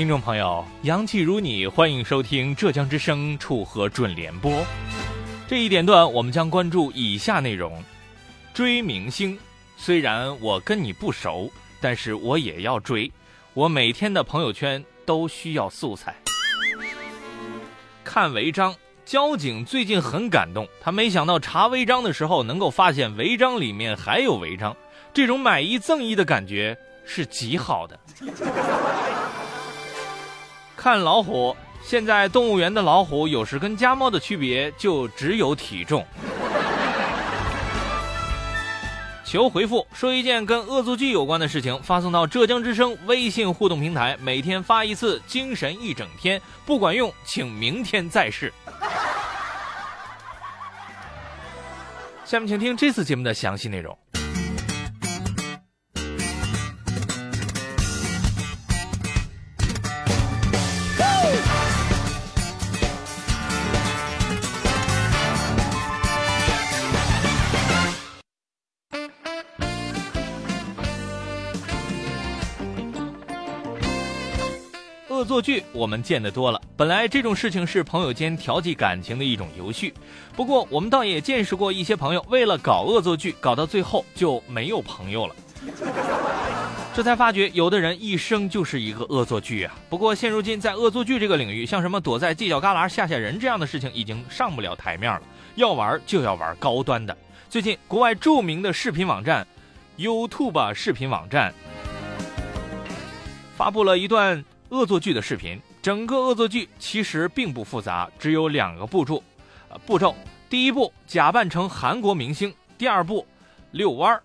听众朋友，阳气如你，欢迎收听浙江之声楚河准联播。这一点段，我们将关注以下内容：追明星。虽然我跟你不熟，但是我也要追。我每天的朋友圈都需要素材。看违章，交警最近很感动，他没想到查违章的时候能够发现违章里面还有违章，这种买一赠一的感觉是极好的。看老虎，现在动物园的老虎有时跟家猫的区别就只有体重。求回复，说一件跟恶作剧有关的事情，发送到浙江之声微信互动平台，每天发一次，精神一整天，不管用，请明天再试。下面请听这次节目的详细内容。恶作剧我们见得多了，本来这种事情是朋友间调剂感情的一种游戏，不过我们倒也见识过一些朋友为了搞恶作剧，搞到最后就没有朋友了。这才发觉有的人一生就是一个恶作剧啊！不过现如今在恶作剧这个领域，像什么躲在犄角旮旯吓吓人这样的事情已经上不了台面了，要玩就要玩高端的。最近国外著名的视频网站 YouTube 视频网站发布了一段。恶作剧的视频，整个恶作剧其实并不复杂，只有两个步骤。呃，步骤第一步，假扮成韩国明星；第二步，遛弯儿。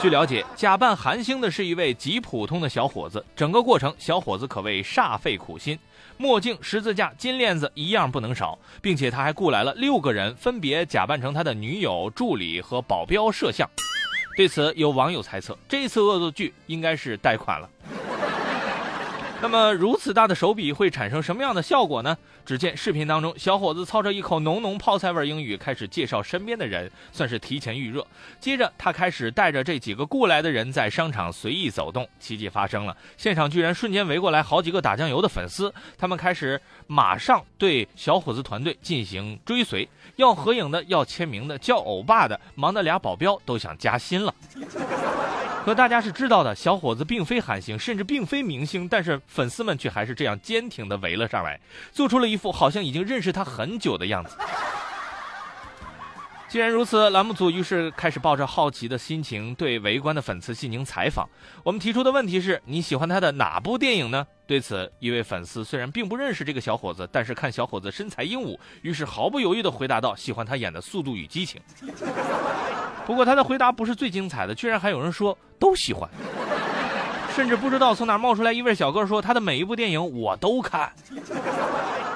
据了解，假扮韩星的是一位极普通的小伙子，整个过程小伙子可谓煞费苦心，墨镜、十字架、金链子一样不能少，并且他还雇来了六个人，分别假扮成他的女友、助理和保镖摄像。对此，有网友猜测，这次恶作剧应该是贷款了。那么如此大的手笔会产生什么样的效果呢？只见视频当中，小伙子操着一口浓浓泡菜味英语，开始介绍身边的人，算是提前预热。接着他开始带着这几个雇来的人在商场随意走动，奇迹发生了，现场居然瞬间围过来好几个打酱油的粉丝，他们开始马上对小伙子团队进行追随，要合影的，要签名的，叫欧巴的，忙得俩保镖都想加薪了。可大家是知道的，小伙子并非韩星，甚至并非明星，但是粉丝们却还是这样坚挺的围了上来，做出了一副好像已经认识他很久的样子。既然如此，栏目组于是开始抱着好奇的心情对围观的粉丝进行采访。我们提出的问题是：你喜欢他的哪部电影呢？对此，一位粉丝虽然并不认识这个小伙子，但是看小伙子身材英武，于是毫不犹豫地回答道：“喜欢他演的《速度与激情》。”不过他的回答不是最精彩的，居然还有人说都喜欢，甚至不知道从哪冒出来一位小哥说他的每一部电影我都看。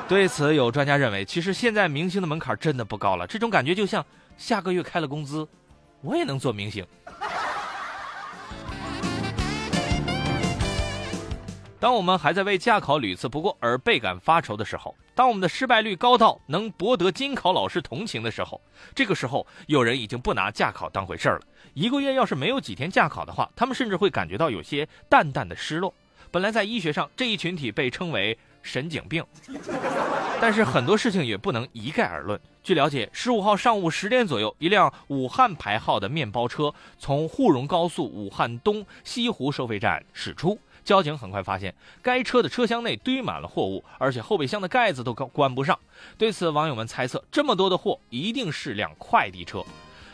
对此，有专家认为，其实现在明星的门槛真的不高了，这种感觉就像下个月开了工资，我也能做明星。当我们还在为驾考屡次不过而倍感发愁的时候，当我们的失败率高到能博得监考老师同情的时候，这个时候有人已经不拿驾考当回事儿了。一个月要是没有几天驾考的话，他们甚至会感觉到有些淡淡的失落。本来在医学上这一群体被称为神经病，但是很多事情也不能一概而论。据了解，十五号上午十点左右，一辆武汉牌号的面包车从沪蓉高速武汉东西湖收费站驶出。交警很快发现，该车的车厢内堆满了货物，而且后备箱的盖子都关不上。对此，网友们猜测，这么多的货一定是辆快递车。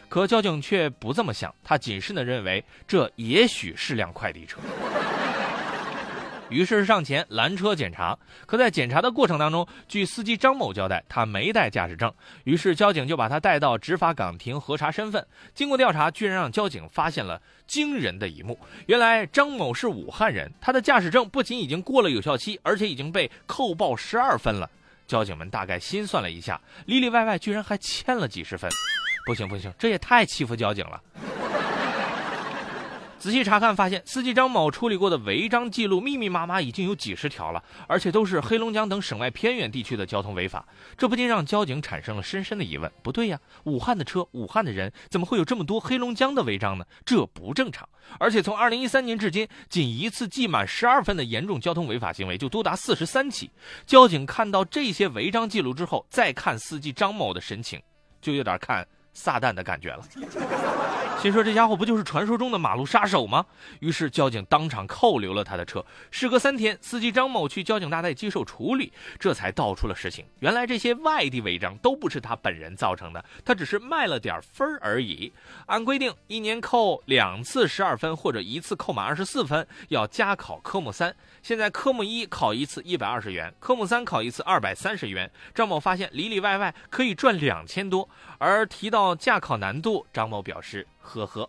可交警却不这么想，他谨慎地认为，这也许是辆快递车。于是上前拦车检查，可在检查的过程当中，据司机张某交代，他没带驾驶证。于是交警就把他带到执法岗亭核查身份。经过调查，居然让交警发现了惊人的一幕：原来张某是武汉人，他的驾驶证不仅已经过了有效期，而且已经被扣报十二分了。交警们大概心算了一下，里里外外居然还欠了几十分。不行不行，这也太欺负交警了。仔细查看发现，司机张某处理过的违章记录密密麻麻，已经有几十条了，而且都是黑龙江等省外偏远地区的交通违法。这不禁让交警产生了深深的疑问：不对呀，武汉的车，武汉的人，怎么会有这么多黑龙江的违章呢？这不正常。而且从二零一三年至今，仅一次记满十二分的严重交通违法行为就多达四十三起。交警看到这些违章记录之后，再看司机张某的神情，就有点看撒旦的感觉了。心说这家伙不就是传说中的马路杀手吗？于是交警当场扣留了他的车。事隔三天，司机张某去交警大队接受处理，这才道出了实情。原来这些外地违章都不是他本人造成的，他只是卖了点分而已。按规定，一年扣两次十二分，或者一次扣满二十四分，要加考科目三。现在科目一考一次一百二十元，科目三考一次二百三十元。张某发现里里外外可以赚两千多。而提到驾考难度，张某表示。呵呵，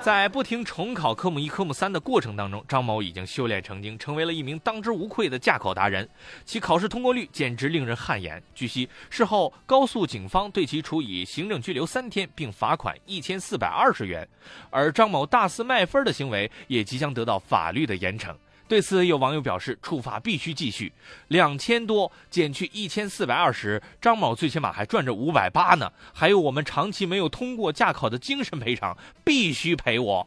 在不停重考科目一、科目三的过程当中，张某已经修炼成精，成为了一名当之无愧的驾考达人。其考试通过率简直令人汗颜。据悉，事后高速警方对其处以行政拘留三天，并罚款一千四百二十元。而张某大肆卖分的行为也即将得到法律的严惩。对此，有网友表示，处罚必须继续，两千多减去一千四百二十，张某最起码还赚着五百八呢。还有我们长期没有通过驾考的精神赔偿，必须赔我。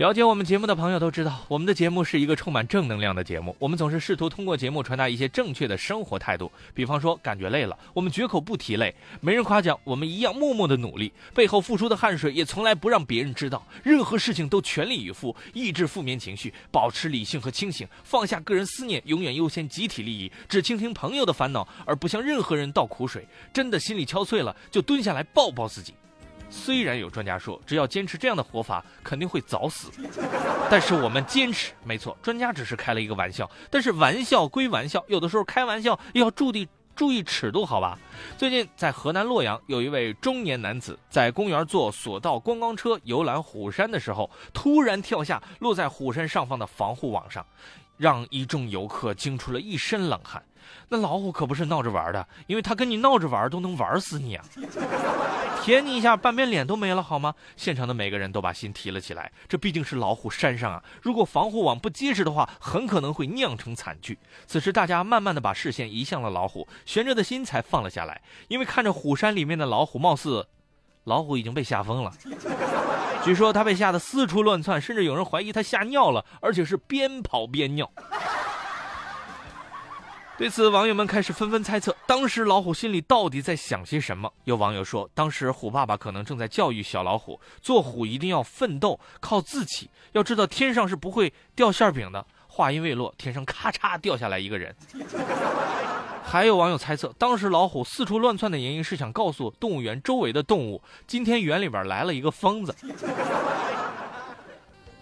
了解我们节目的朋友都知道，我们的节目是一个充满正能量的节目。我们总是试图通过节目传达一些正确的生活态度。比方说，感觉累了，我们绝口不提累；没人夸奖，我们一样默默的努力，背后付出的汗水也从来不让别人知道。任何事情都全力以赴，抑制负面情绪，保持理性和清醒，放下个人思念，永远优先集体利益，只倾听朋友的烦恼，而不向任何人倒苦水。真的心里憔悴了，就蹲下来抱抱自己。虽然有专家说，只要坚持这样的活法，肯定会早死，但是我们坚持。没错，专家只是开了一个玩笑，但是玩笑归玩笑，有的时候开玩笑要注意注意尺度，好吧？最近在河南洛阳，有一位中年男子在公园坐索道观光车游览虎山的时候，突然跳下落在虎山上方的防护网上，让一众游客惊出了一身冷汗。那老虎可不是闹着玩的，因为他跟你闹着玩都能玩死你啊！舔你一下，半边脸都没了，好吗？现场的每个人都把心提了起来。这毕竟是老虎山上啊，如果防护网不结实的话，很可能会酿成惨剧。此时，大家慢慢的把视线移向了老虎，悬着的心才放了下来。因为看着虎山里面的老虎，貌似老虎已经被吓疯了。据说他被吓得四处乱窜，甚至有人怀疑他吓尿了，而且是边跑边尿。对此，网友们开始纷纷猜测，当时老虎心里到底在想些什么。有网友说，当时虎爸爸可能正在教育小老虎，做虎一定要奋斗，靠自己。要知道，天上是不会掉馅饼的。话音未落，天上咔嚓掉下来一个人。还有网友猜测，当时老虎四处乱窜的原因是想告诉动物园周围的动物，今天园里边来了一个疯子。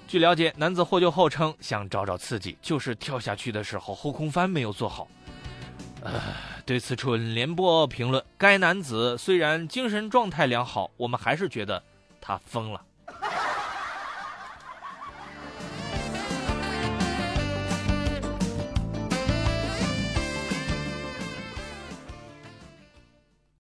据了解，男子获救后称，想找找刺激，就是跳下去的时候后空翻没有做好。呃，对此，春联播评论：该男子虽然精神状态良好，我们还是觉得他疯了。